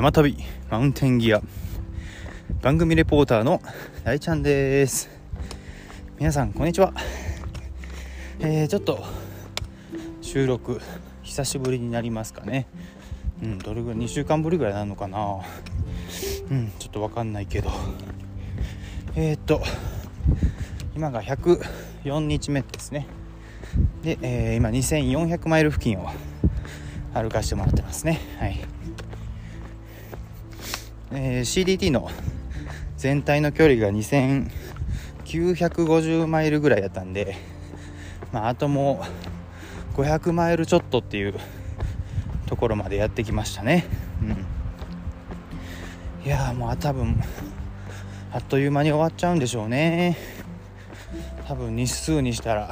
山旅マウンテンギア。番組レポーターの大ちゃんです。皆さんこんにちは。えー、ちょっと収録久しぶりになりますかね。うんどれぐらい2週間ぶりぐらいなのかな。うんちょっと分かんないけど。えー、っと今が104日目ですね。で、えー、今2400マイル付近を歩かしてもらってますね。はい。えー、CDT の全体の距離が2950マイルぐらいだったんで、まあ、あともう500マイルちょっとっていうところまでやってきましたね、うん、いやもう多分あっという間に終わっちゃうんでしょうね。多分日数にしたら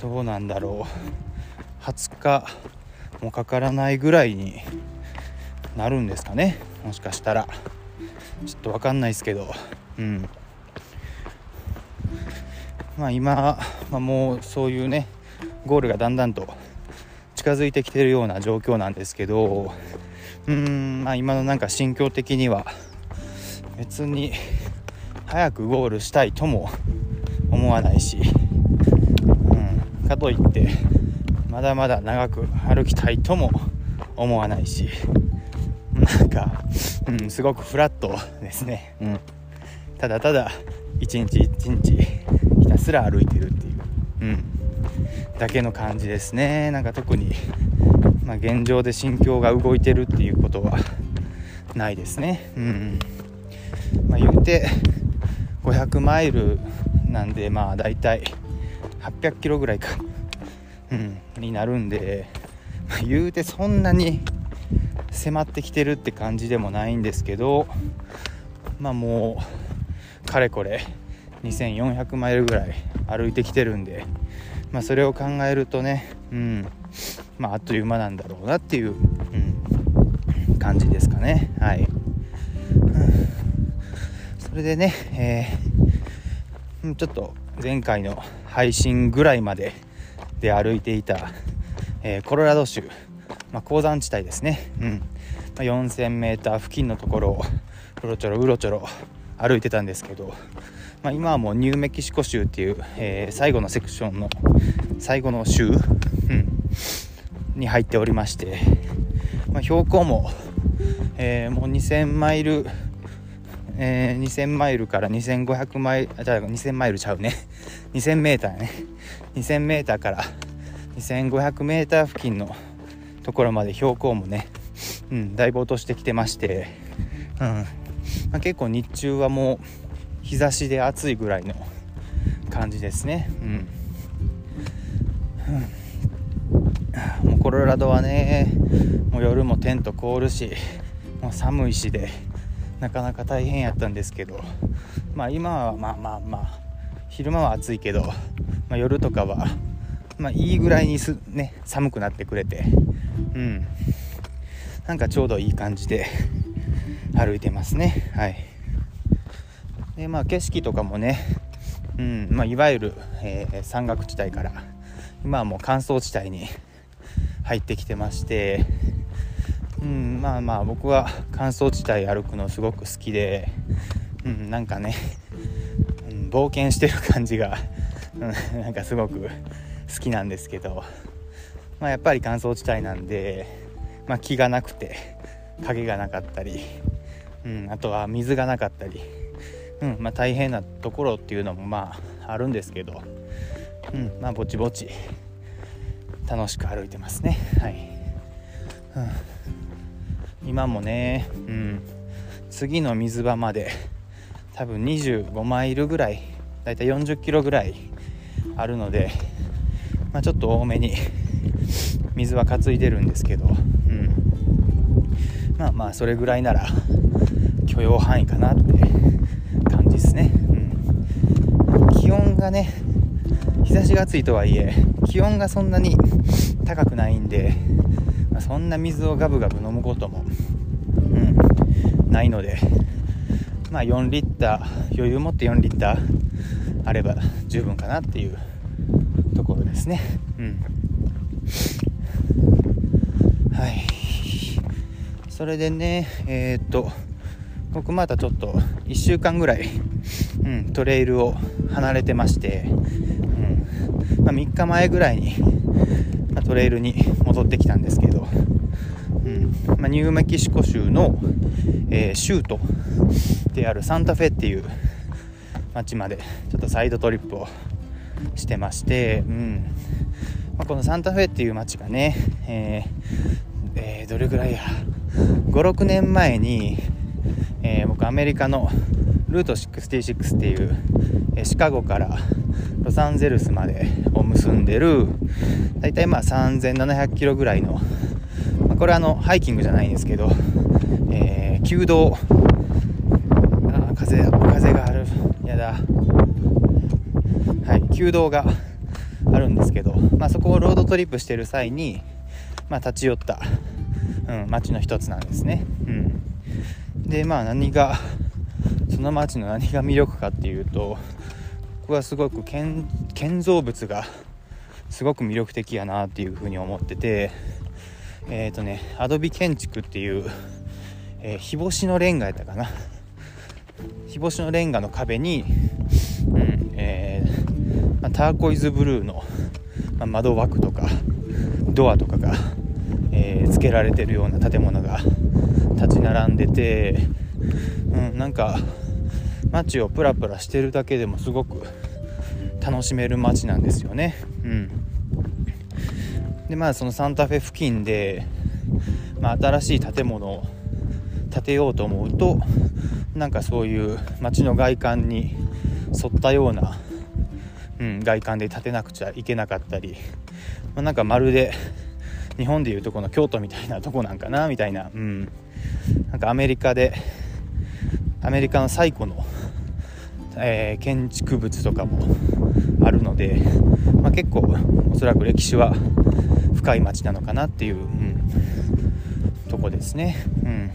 どうなんだろう。20日もかからないぐらいになるんですかね。もしかしたら。ちょっと分かんないですけど。うん。まあ今、まあ、もうそういうねゴールがだんだんと近づいてきてるような状況なんですけど。うんまあ今のなんか心境的には別に早くゴールしたいとも思わないし、うん、かといってまだまだ長く歩きたいとも思わないし。なんか、うん、すごくフラットですね、うん、ただただ一日一日ひたすら歩いてるっていう、うん、だけの感じですね。なんか特に、まあ、現状で心境が動いてるっていうことはないですね。うん。まあ、言うて500マイルなんでまあ大体800キロぐらいか、うん、になるんで、まあ、言うてそんなに迫ってきてるって感じでもないんですけどまあもうかれこれ2400マイルぐらい歩いてきてるんで、まあ、それを考えるとね、うんまあ、あっという間なんだろうなっていう、うん、感じですかね。はい、うん、それでね、えー、ちょっと前回の配信ぐらいまでで歩いていた、えー、コロラド州まあ、鉱山地帯ですね、うん。まあ、4000m 付近のところをうろちょろうろちょろ歩いてたんですけど、まあ、今はもうニューメキシコ州っていう、えー、最後のセクションの最後の州、うん、に入っておりまして、まあ、標高も、えー、もう2000マイルえー、2000マイルから2500マイルあじゃあ2000マイルちゃうね。2000メーターね。2000メーターから2500メーター付近のところまで標高もね、うん、だいぶ落としてきてまして、うん。まあ、結構日中はもう日差しで暑いぐらいの感じですね、うん、うん、もうコロラドはねもう夜もテント凍るしもう寒いしでなかなか大変やったんですけどまあ今はまあまあまあ昼間は暑いけど、まあ、夜とかはまあいいぐらいにす、ね、寒くなってくれて。うん。なんかちょうどいい感じで歩いてますね。はい。でまあ景色とかもねうん。まあ、いわゆる、えー、山岳地帯から今はもう乾燥地帯に入ってきてましてうん。まあまあ僕は乾燥地帯歩くのすごく好きで、うん、なんかね、うん、冒険してる感じが、うん、なんかすごく好きなんですけどまあ、やっぱり乾燥地帯なんで、まあ、木がなくて影がなかったり、うん、あとは水がなかったり、うんまあ、大変なところっていうのもまああるんですけど、うんまあ、ぼちぼち楽しく歩いてますね。はい、うん、今もね、うん、次の水場まで多分25マイルぐらいだいたい40キロぐらいあるので、まあ、ちょっと多めに 水は担いでるんですけど、うん、まあまあそれぐらいなら許容範囲かなって感じですね、うん、気温がね日差しが暑いとはいえ気温がそんなに高くないんで、まあ、そんな水をガブガブ飲むことも、うん、ないのでまあ4リッター余裕持って4リッターあれば十分かなっていうですね。うん。それでねえー、っと僕またちょっと1週間ぐらい、うん、トレイルを離れてまして、うん。まあ、3日前ぐらいに、まあ、トレイルに戻ってきたんですけど、うん。まあ、ニューメキシコ州の、えー、州都であるサンタフェっていう町までちょっとサイドトリップをしてまして、うん。まあ、このサンタフェっていう町がね、えーえー、どれぐらいや。56年前に、えー、僕アメリカのルート66っていう、えシカゴからロサンゼルスまでを結んでる大体まあ3700キロぐらいの、まあ、これはあのハイキングじゃないんですけど、えー、弓道あ風風があるやだ。はい弓道が あるんですけど、まあ、そこをロードトリップしてる際に、まあ、立ち寄った、うん、町の一つなんですね、うん、でまあ何がその町の何が魅力かっていうと僕はすごく建造物がすごく魅力的やなっていうふうに思っててえっ、ー、とねアドビ建築っていう、えー、日干しのレンガやったかな。日干しのレンガの壁に、うんまあ、ターコイズブルーの、まあ、窓枠とかドアとかが、えー、付けられてるような建物が立ち並んでて、うん、なんか街をプラプラしてるだけでもすごく楽しめる街なんですよね。うん、でまあそのサンタフェ付近で、まあ、新しい建物を建てようと思うとなんかそういう街の外観に沿ったような、うん、外観で建てなくちゃいけなかったり、まあ、なんかまるで日本でいうとこの京都みたいなとこなんかなみたいな、うん、なんかアメリカでアメリカの最古の、えー、建築物とかもあるので、まあ、結構おそらく歴史は深い町なのかなっていう、うん、とこですね。うん、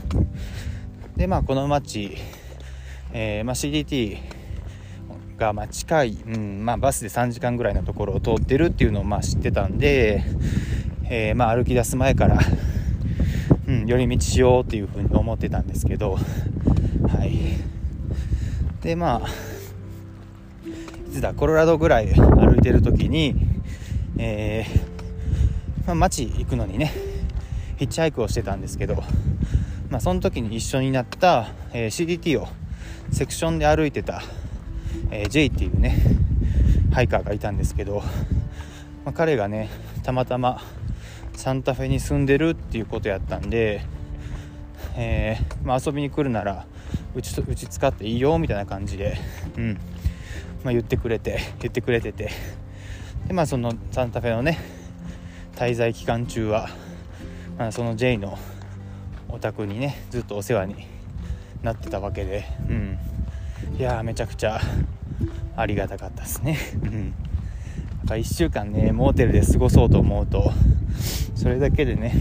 でまあこの町、えー、まあ、CDT がま近い、うんまあ、バスで3時間ぐらいのところを通ってるっていうのをまあ知ってたんで、えー、まあ、歩き出す前からうん、寄り道しようっていうふうに思ってたんですけどはい。でまあいつだコロラドぐらい歩いてる時にえー、まあ、街行くのにねヒッチハイクをしてたんですけどまあその時に一緒になった、えー、CDT をセクションで歩いてた、えー、J っていうねハイカーがいたんですけど、まあ、彼がねたまたまサンタフェに住んでるっていうことやったんで、えー、まあ、遊びに来るならうちうち使っていいよみたいな感じで、うん。まあ、言ってくれて言ってくれてて。でまあそのサンタフェのね滞在期間中は、まあ、その J のお宅にねずっとお世話になってたわけで、うん、いやめちゃくちゃありがたかったですね。うん。ぱ1週間ねモーテルで過ごそうと思うとそれだけでね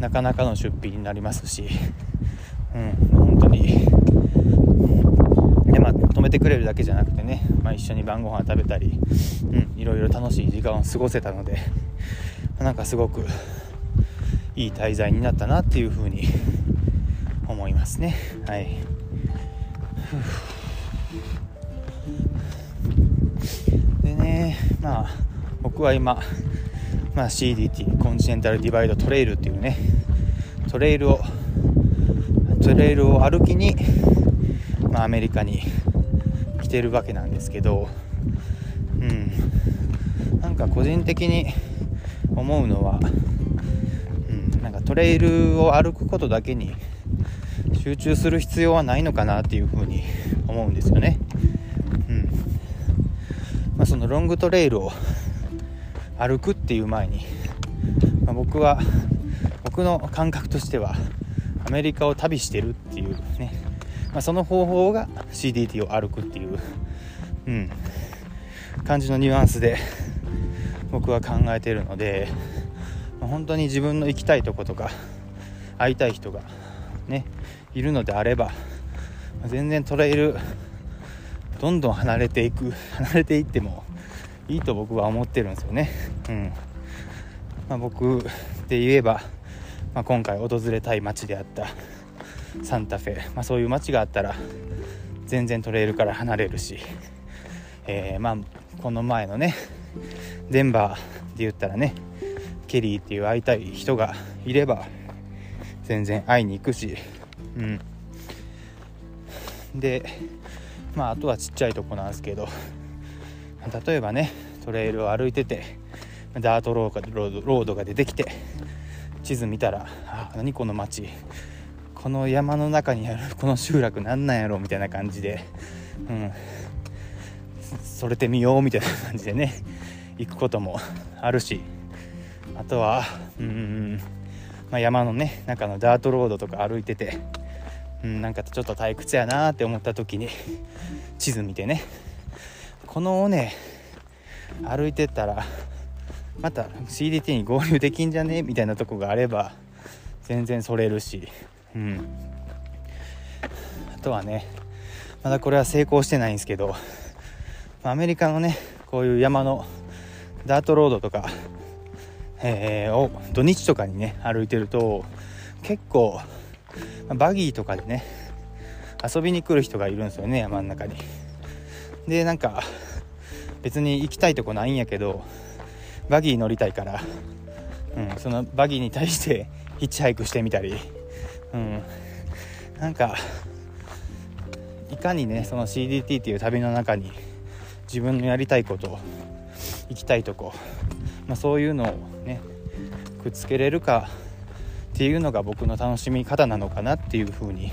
なかなかの出費になりますし、うん、本当に。で、まあ、止めてくれるだけじゃなくてね、まあ、一緒に晩ご飯食べたり、うん、いろいろ楽しい時間を過ごせたのでなんかすごくいい滞在になったなっていうふうに思いますね。はい。でねまあ僕は今、まあ、CDT コンチネンタルディバイドトレイルっていうねトレイルをトレイルを歩きに、まあ、アメリカに来てるわけなんですけどうん。なんか個人的に思うのは、うん、なんかトレイルを歩くことだけに集中する必要はないのかなっていうふうに 思うんですよね。うん。まあ、そのロングトレイルを歩くっていう前に、まあ、僕は僕の感覚としてはアメリカを旅してるっていうね、まあ、その方法が CDT を歩くっていう、うん、感じのニュアンスで僕は考えてるので、まあ、本当に自分の行きたいとことか会いたい人がねいるのであれば全然トレイルどんどん離れていく離れていってもいいと僕は思ってるんですよね。うんまあ、僕で言えばまあ、今回訪れたい街であったサンタフェ、まあ、そういう街があったら全然トレイルから離れるし、えー、まあこの前のねデンバーで言ったらねケリーっていう会いたい人がいれば全然会いに行くしうん。でまああとはちっちゃいとこなんですけど例えばねトレイルを歩いててダートロードが出てきて地図見たらあ何この街。この山の中にあるこの集落なんなんやろみたいな感じでうん。それてみようみたいな感じでね行くこともあるしあとはうん、まあ、山のね中のダートロードとか歩いてて、うん、なんかちょっと退屈やなって思った時に 地図見てね。この尾ね歩いてたらまた CDT に合流できんじゃね？みたいなとこがあれば全然それるし。うん。あとはねまだこれは成功してないんですけどアメリカのねこういう山のダートロードとか、えー、を土日とかにね歩いてると結構バギーとかでね遊びに来る人がいるんですよね山の中に。でなんか別に行きたいとこないんやけどバギー乗りたいから、うん、そのバギーに対してヒッチハイクしてみたり、うん、なんかいかにねその CDT っていう旅の中に自分のやりたいこと行きたいとこ、まあ、そういうのをねくっつけれるかっていうのが僕の楽しみ方なのかなっていうふうに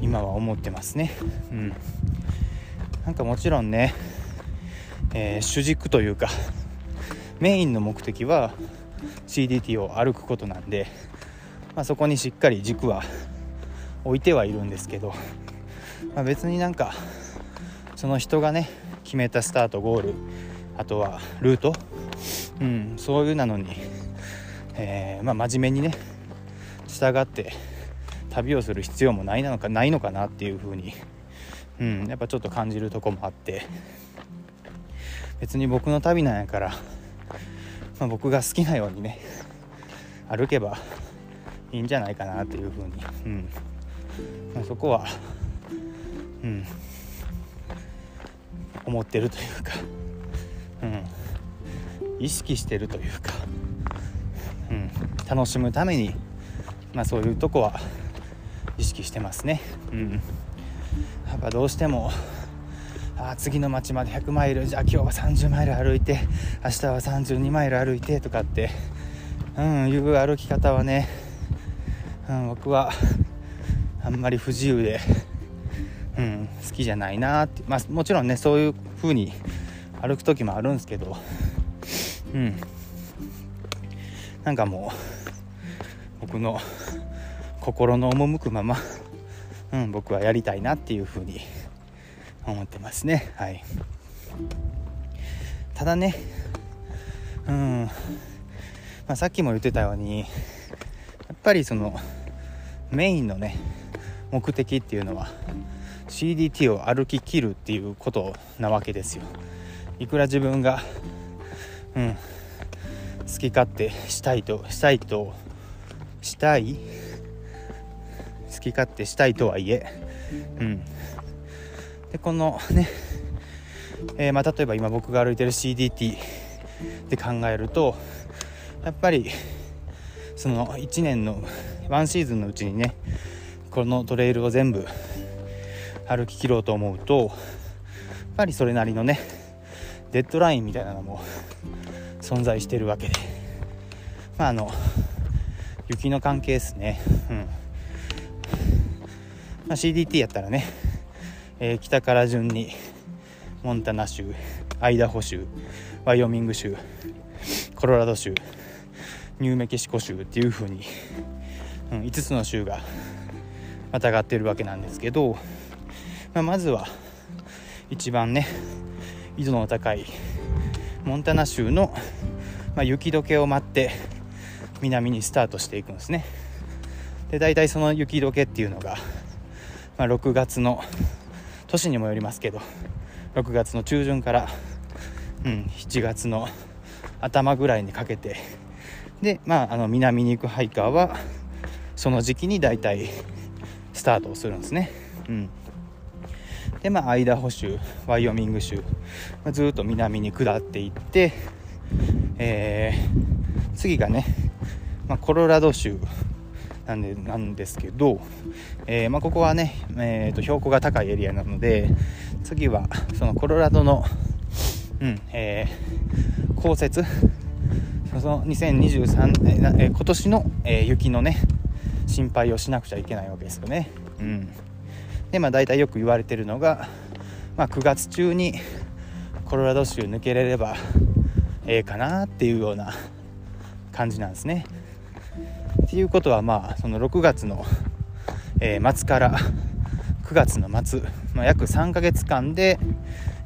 今は思ってますね。うん、なんかもちろんね、えー、主軸というかメインの目的は CDT を歩くことなんで、まあ、そこにしっかり軸は置いてはいるんですけど、まあ、別になんかその人がね決めたスタートゴールあとはルート、うん、そういうなのに、えー、まあ、真面目にね従って旅をする必要もないのかないのかなっていう風に、うん、やっぱちょっと感じるとこもあって別に僕の旅なんやからまあ、僕が好きなようにね歩けばいいんじゃないかなっていうふうに、うん。まあ、そこは、うん、思ってるというか、うん、意識してるというか、うん、楽しむために、まあ、そういうとこは意識してますね。うん、やっぱどうしてもあ次の町まで100マイルじゃあ今日は30マイル歩いて明日は32マイル歩いてとかってうんいう歩き方はね、うん、僕はあんまり不自由で、うん、好きじゃないなって。まあもちろんねそういう風に歩く時もあるんですけどうん。なんかもう僕の 心の赴くまま、うん、僕はやりたいなっていう風に思ってますね。はい。ただねうん、まあ、さっきも言ってたようにやっぱりそのメインのね目的っていうのは CDT を歩ききるっていうことなわけですよ。いくら自分がうん好き勝手したいとしたいとしたい。好き勝手したいとはいえ。うん。でこのね、えー、まあ、例えば今僕が歩いてる CDT で考えるとやっぱりその1年のワンシーズンのうちにねこのトレイルを全部歩き切ろうと思うとやっぱりそれなりのねデッドラインみたいなのも存在してるわけで。まああの雪の関係ですね。うん、まあ、CDT やったらねえー、北から順にモンタナ州アイダホ州ワイオミング州コロラド州ニューメキシコ州っていう風に、うん、5つの州がまたがってるわけなんですけど、まあ、まずは一番ね緯度の高いモンタナ州の、まあ、雪解けを待って南にスタートしていくんですね。で大体その雪解けっていうのが、まあ、6月の年にもよりますけど6月の中旬から、うん、7月の頭ぐらいにかけてでまああの南に行くハイカーはその時期に大体スタートをするんですね。うん。でまあアイダホ州ワイオミング州、まあ、ずっと南に下っていってえー、次がね、まあ、コロラド州なんでなんですけど、えー、まあ、ここはね、えーと、標高が高いエリアなので次はそのコロラドの、うんえー、降雪その2023、えー、今年の、えー、雪のね心配をしなくちゃいけないわけですよね。うん、でまあ大体よく言われてるのが、まあ、9月中にコロラド州抜けれればええかなっていうような感じなんですね。っていうことはまあその6月の、えー、末から9月の末、まあ、約3ヶ月間で、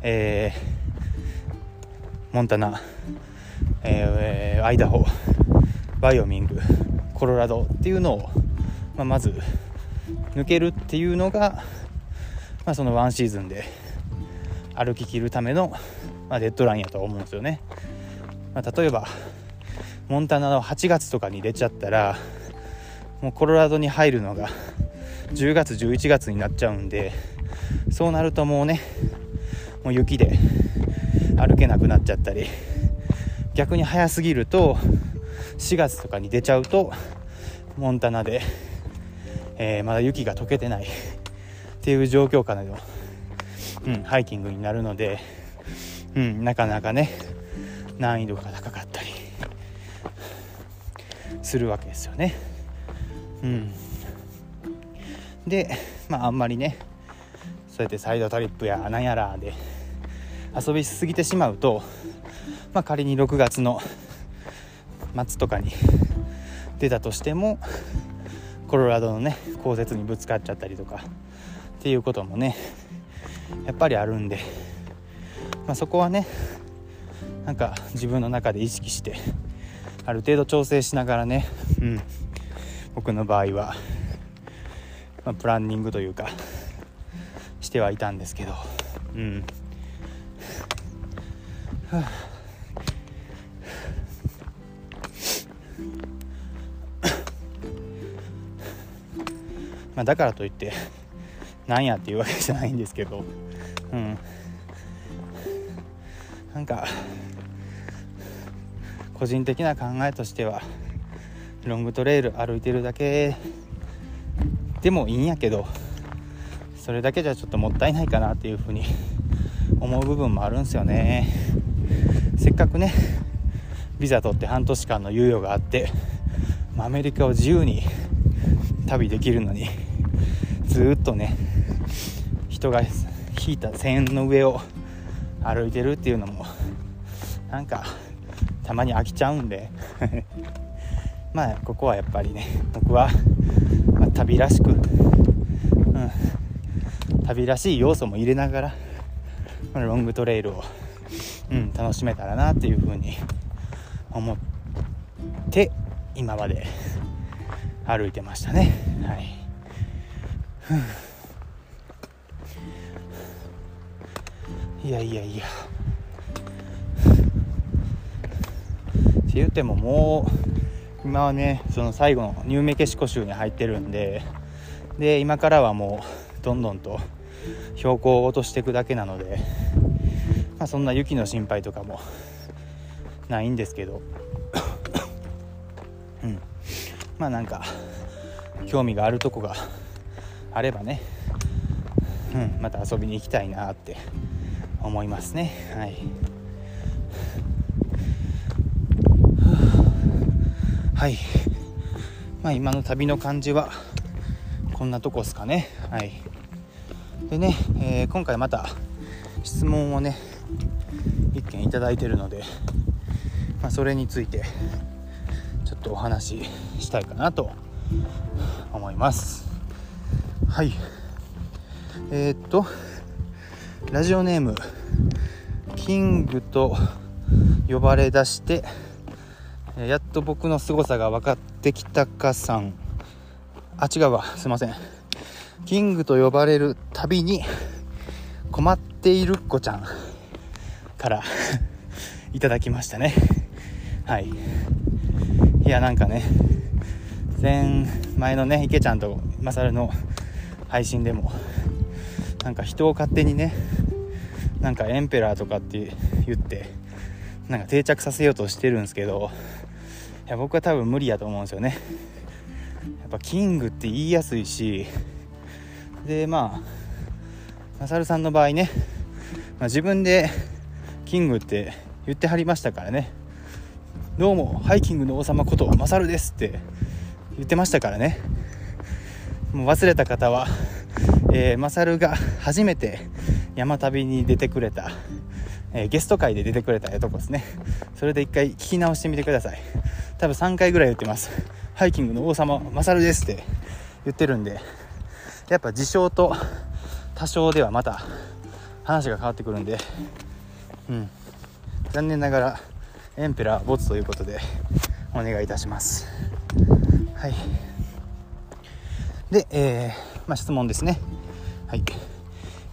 えー、モンタナ、えー、アイダホバイオミングコロラドっていうのを、まあ、まず抜けるっていうのが、まあ、そのワンシーズンで歩ききるための、まあ、デッドラインやと思うんですよね。まあ、例えばモンタナの8月とかに出ちゃったらもうコロラドに入るのが10月11月になっちゃうんでそうなるともうねもう雪で歩けなくなっちゃったり逆に早すぎると4月とかに出ちゃうとモンタナで、えー、まだ雪が溶けてないっていう状況下での、うん、ハイキングになるので、うん、なかなかね難易度が高かするわけですよね。うん、でまああんまりねそうやってサイドトリップやなんやらで遊びしすぎてしまうと、まあ、仮に6月の末とかに出たとしてもコロラドのね降雪にぶつかっちゃったりとかっていうこともねやっぱりあるんで、まあ、そこはねなんか自分の中で意識してある程度調整しながらね、うん、僕の場合は、まあ、プランニングというかしてはいたんですけど、うん。まあ、だからといってなんやっていうわけじゃないんですけど、うん、なんか個人的な考えとしてはロングトレイル歩いてるだけでもいいんやけどそれだけじゃちょっともったいないかなっていうふうに思う部分もあるんですよね。せっかくねビザ取って半年間の猶予があってアメリカを自由に旅できるのにずっとね人が引いた線の上を歩いてるっていうのもなんかたまに飽きちゃうんで。まあここはやっぱりね僕は、まあ、旅らしく、うん、旅らしい要素も入れながらロングトレイルを、うん、楽しめたらなっていうふうに思って今まで歩いてましたね。はい。いやいやいや。って言ってももう今はねその最後のニューメキシコ州に入ってるんでで今からはもうどんどんと標高を落としていくだけなので、まあ、そんな雪の心配とかもないんですけど。うん。まあなんか興味があるとこがあればね、うん、また遊びに行きたいなって思いますね。はい。はい。まあ今の旅の感じはこんなとこですかね。はい。でね、えー、今回また質問をね1件いただいてるので、まあ、それについてちょっとお話ししたいかなと思います。はい。えー、っとラジオネームキングと呼ばれだしてと僕の凄さが分かってきたかさん。あ違うわ。すいません。キングと呼ばれるたびに困っているっ子ちゃんから いただきましたね。はい。いやなんかね前前のね池ちゃんとマサルの配信でもなんか人を勝手にねなんかエンペラーとかって言ってなんか定着させようとしてるんですけどいや僕は多分無理やと思うんですよね。やっぱキングって言いやすいしでまあマサルさんの場合ね、まあ、自分でキングって言ってはりましたからね。どうもハイキングの王様ことマサルですって言ってましたからね。もう忘れた方は、えー、マサルが初めて山旅に出てくれた、え、ゲスト会で出てくれたとこですね。それで一回聞き直してみてください。多分3回ぐらい言ってます。ハイキングの王様マサルですって言ってるんで。やっぱ自称と多少ではまた話が変わってくるんで。うん。残念ながらエンペラーボツということでお願いいたします。はい。で、えー、まあ、質問ですね。はい、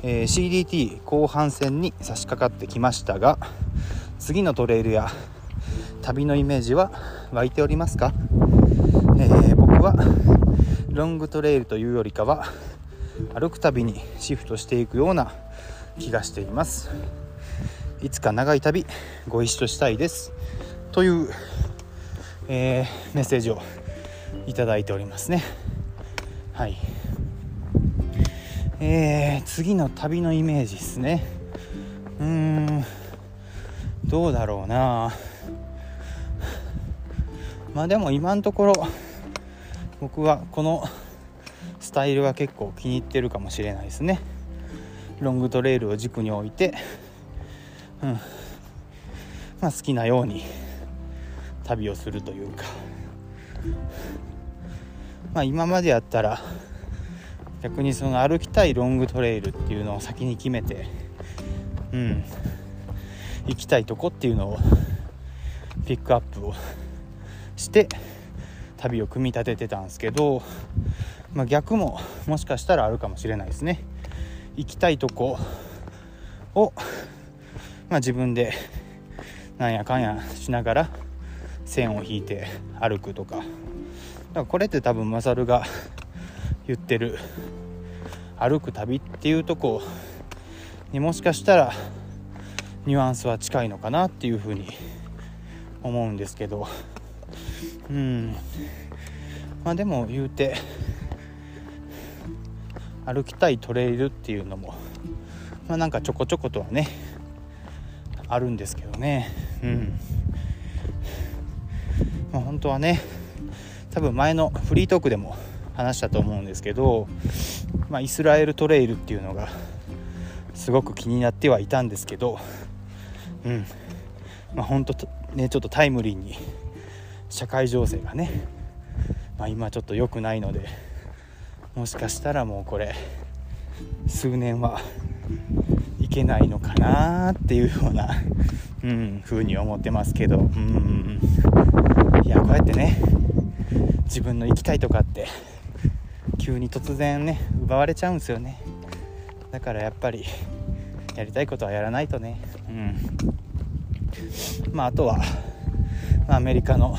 えー、CDT 後半戦に差し掛かってきましたが次のトレイルや旅のイメージは湧いておりますか、えー、僕はロングトレイルというよりかは歩くたびにシフトしていくような気がしています。いつか長い旅ご一緒したいです。という、えー、メッセージをいただいておりますね。はい。えー、次の旅のイメージですね。うーん。どうだろうな。まあでも今のところ僕はこのスタイルが結構気に入ってるかもしれないですね。ロングトレイルを軸に置いてうん。まあ、好きなように旅をするというか、まあ、今までやったら逆にその歩きたいロングトレイルっていうのを先に決めて、うん、行きたいとこっていうのをピックアップをして旅を組み立ててたんですけど、まあ、逆ももしかしたらあるかもしれないですね。行きたいとこをまあ、自分でなんやかんやしながら線を引いて歩くとか。だからこれって多分マサルが言ってる。歩く旅っていうとこにもしかしたらニュアンスは近いのかなっていうふうに思うんですけど。うん。まあでも言うて歩きたいトレイルっていうのもまあなんかちょこちょことはねあるんですけどね。うん。まあ、本当はね多分前のフリートークでも話したと思うんですけど、まあ、イスラエルトレイルっていうのがすごく気になってはいたんですけどうん。まあ本当ねちょっとタイムリーに社会情勢がね、まあ、今ちょっと良くないのでもしかしたらもうこれ数年はいけないのかなっていうような、うん、風に思ってますけど、うん、いやこうやってね自分の行きたいとかって急に突然ね奪われちゃうんですよね。だからやっぱりやりたいことはやらないとね。うん。まああとは、まあ、アメリカの、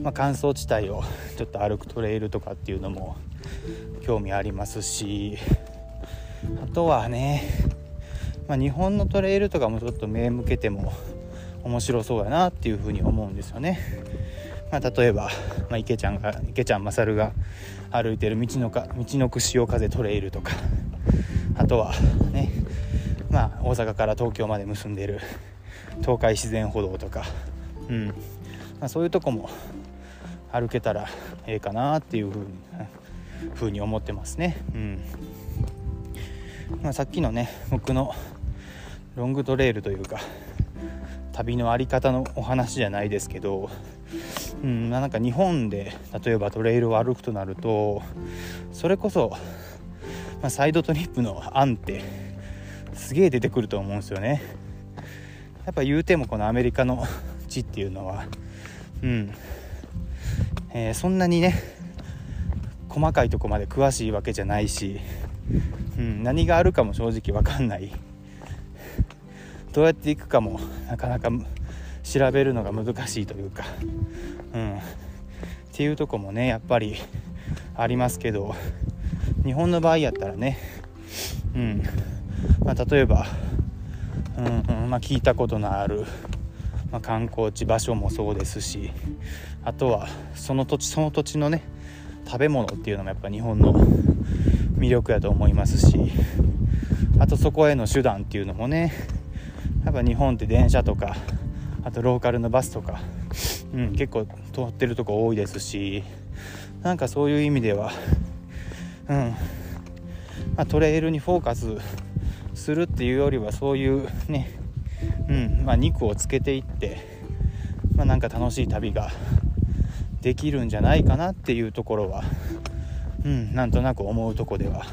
まあ、乾燥地帯をちょっと歩くトレイルとかっていうのも興味ありますし。あとはねまあ、日本のトレイルとかもちょっと目向けても面白そうやなっていうふうに思うんですよね。まあ、例えば、まあ、池ちゃんが池ちゃん勝が歩いてる道のか道のく潮風トレイルとかあとはね、まあ、大阪から東京まで結んでる東海自然歩道とか、うんまあ、そういうとこも歩けたらええかなっていうふうにふうに思ってますね。うんまあ、さっきのね僕のロングトレイルというか旅の在り方のお話じゃないですけど、うん、なんか日本で例えばトレイルを歩くとなるとそれこそ、まあ、サイドトリップの案ってすげえ出てくると思うんですよね。やっぱ言うてもこのアメリカの地っていうのは、うんえー、そんなにね細かいとこまで詳しいわけじゃないし、うん、何があるかも正直分かんないどうやって行くかもなかなか調べるのが難しいというか、うん、っていうとこもねやっぱりありますけど。日本の場合やったらね、うん。まあ、例えば、うんうんまあ、聞いたことのある、まあ、観光地場所もそうですし。あとはその土地その土地のね食べ物っていうのもやっぱ日本の魅力やと思いますし。あとそこへの手段っていうのもね。やっぱ日本って電車とかあとローカルのバスとか、うん、結構通ってるとこ多いですし。なんかそういう意味では、うん。まあ、トレイルにフォーカスするっていうよりはそういうね、うんまあ、肉をつけていって、まあ、なんか楽しい旅ができるんじゃないかなっていうところは、うん、なんとなく思うとこでは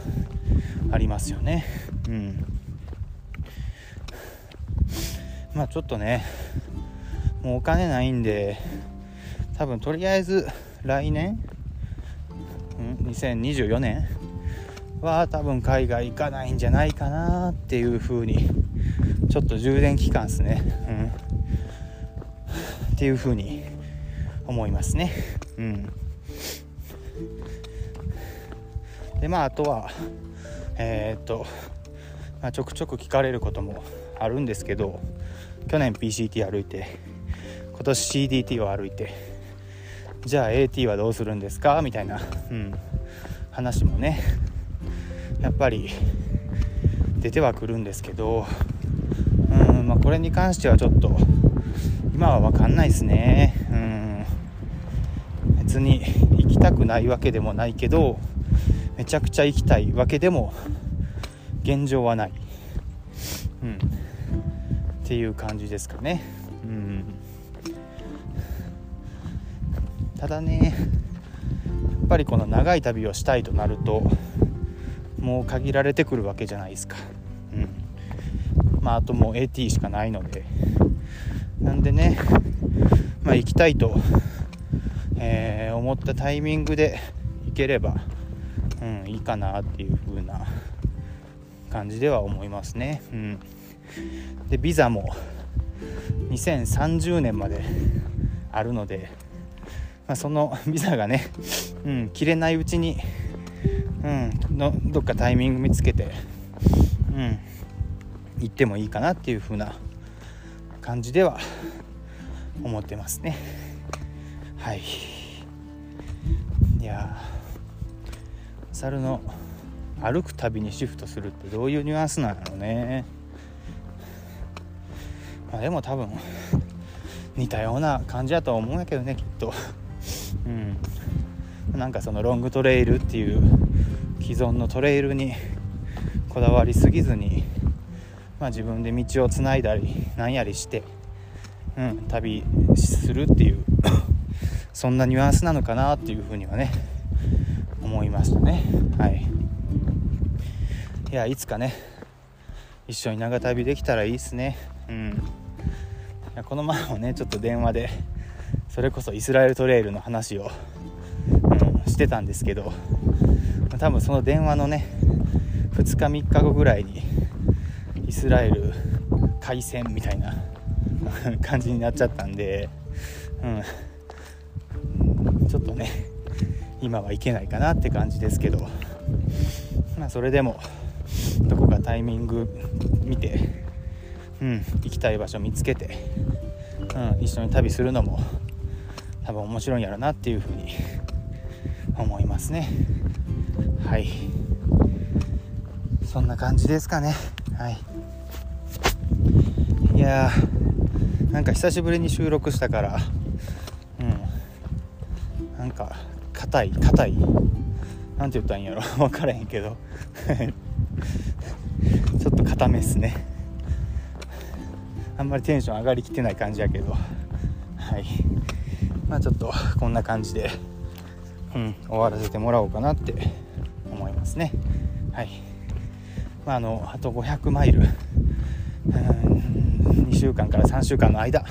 ありますよね。うん。まあちょっとねもうお金ないんで多分とりあえず来年、ん、2024年は多分海外行かないんじゃないかなっていう風にちょっと充電期間ですね、うん、っていう風に思いますね。うん。でまああとはえー、っと、まあ、ちょくちょく聞かれることもあるんですけど去年 PCT 歩いて今年 CDT を歩いてじゃあ AT はどうするんですか？みたいな、うん、話もねやっぱり出てはくるんですけど、うんまあ、これに関してはちょっと今は分かんないですね、うん、別に行きたくないわけでもないけどめちゃくちゃ行きたいわけでも現状はない、うん、っていう感じですかね。ただねやっぱりこの長い旅をしたいとなるともう限られてくるわけじゃないですか。うんまあ、あともう AT しかないのでなんでね、まあ、行きたいと、えー、思ったタイミングで行ければ、うん、いいかなっていう風な感じでは思いますね。うんでビザも2030年まであるので、あ、その ビザがね、うん、切れないうちに、うん、のどっかタイミング見つけて、うん、行ってもいいかなっていう風な感じでは思ってますね。はい。いや猿の歩く旅にシフトするってどういうニュアンスなんやろうね。まあ、でも多分似たような感じだとは思うんやけどねきっと。うん。なんかそのロングトレイルっていう既存のトレイルにこだわりすぎずに、まあ、自分で道をつないだりなんやりして、うん、旅するっていう そんなニュアンスなのかなっていうふうにはね思いましたね。はい。いやいつかね一緒に長旅できたらいいっすね。うん。この前もねちょっと電話でそれこそイスラエルトレイルの話を、うん、してたんですけど多分その電話のね2日3日後ぐらいにイスラエル開戦みたいな 感じになっちゃったんで、うん、ちょっとね今はいけないかなって感じですけどまあそれでもどこかタイミング見てうん、行きたい場所見つけて、うん、一緒に旅するのも多分面白いんやろなっていうふうに 思いますね。はい。そんな感じですかね。はい。いやーなんか久しぶりに収録したからうん。なんか硬い硬い。なんて言ったんやろ。分からへんけど。ちょっと硬めっすね。あんまりテンション上がりきってない感じやけど。はい。まあちょっと こんな感じで、うん、終わらせてもらおうかなって思いますね。はい。まああのあと500マイル。2週間から3週間の間っ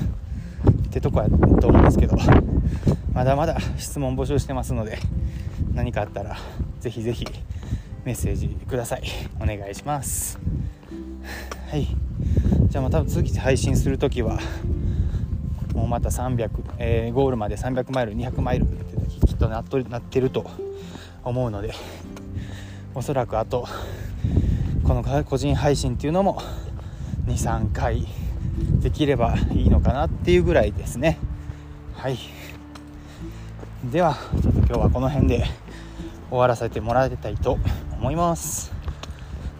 てとこやと思うんですけどまだまだ質問募集してますので何かあったらぜひぜひメッセージください。お願いします。はい。じゃあまた次配信する時はもうまた300、えー、ゴールまで300マイル200マイルってきっとなっとなってると思うのでおそらくあとこの個人配信っていうのも23回できればいいのかなっていうぐらいですね。はい。ではちょっと今日はこの辺で終わらせてもらいたいと思います。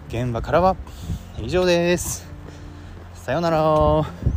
現場からは以上です。さようなら。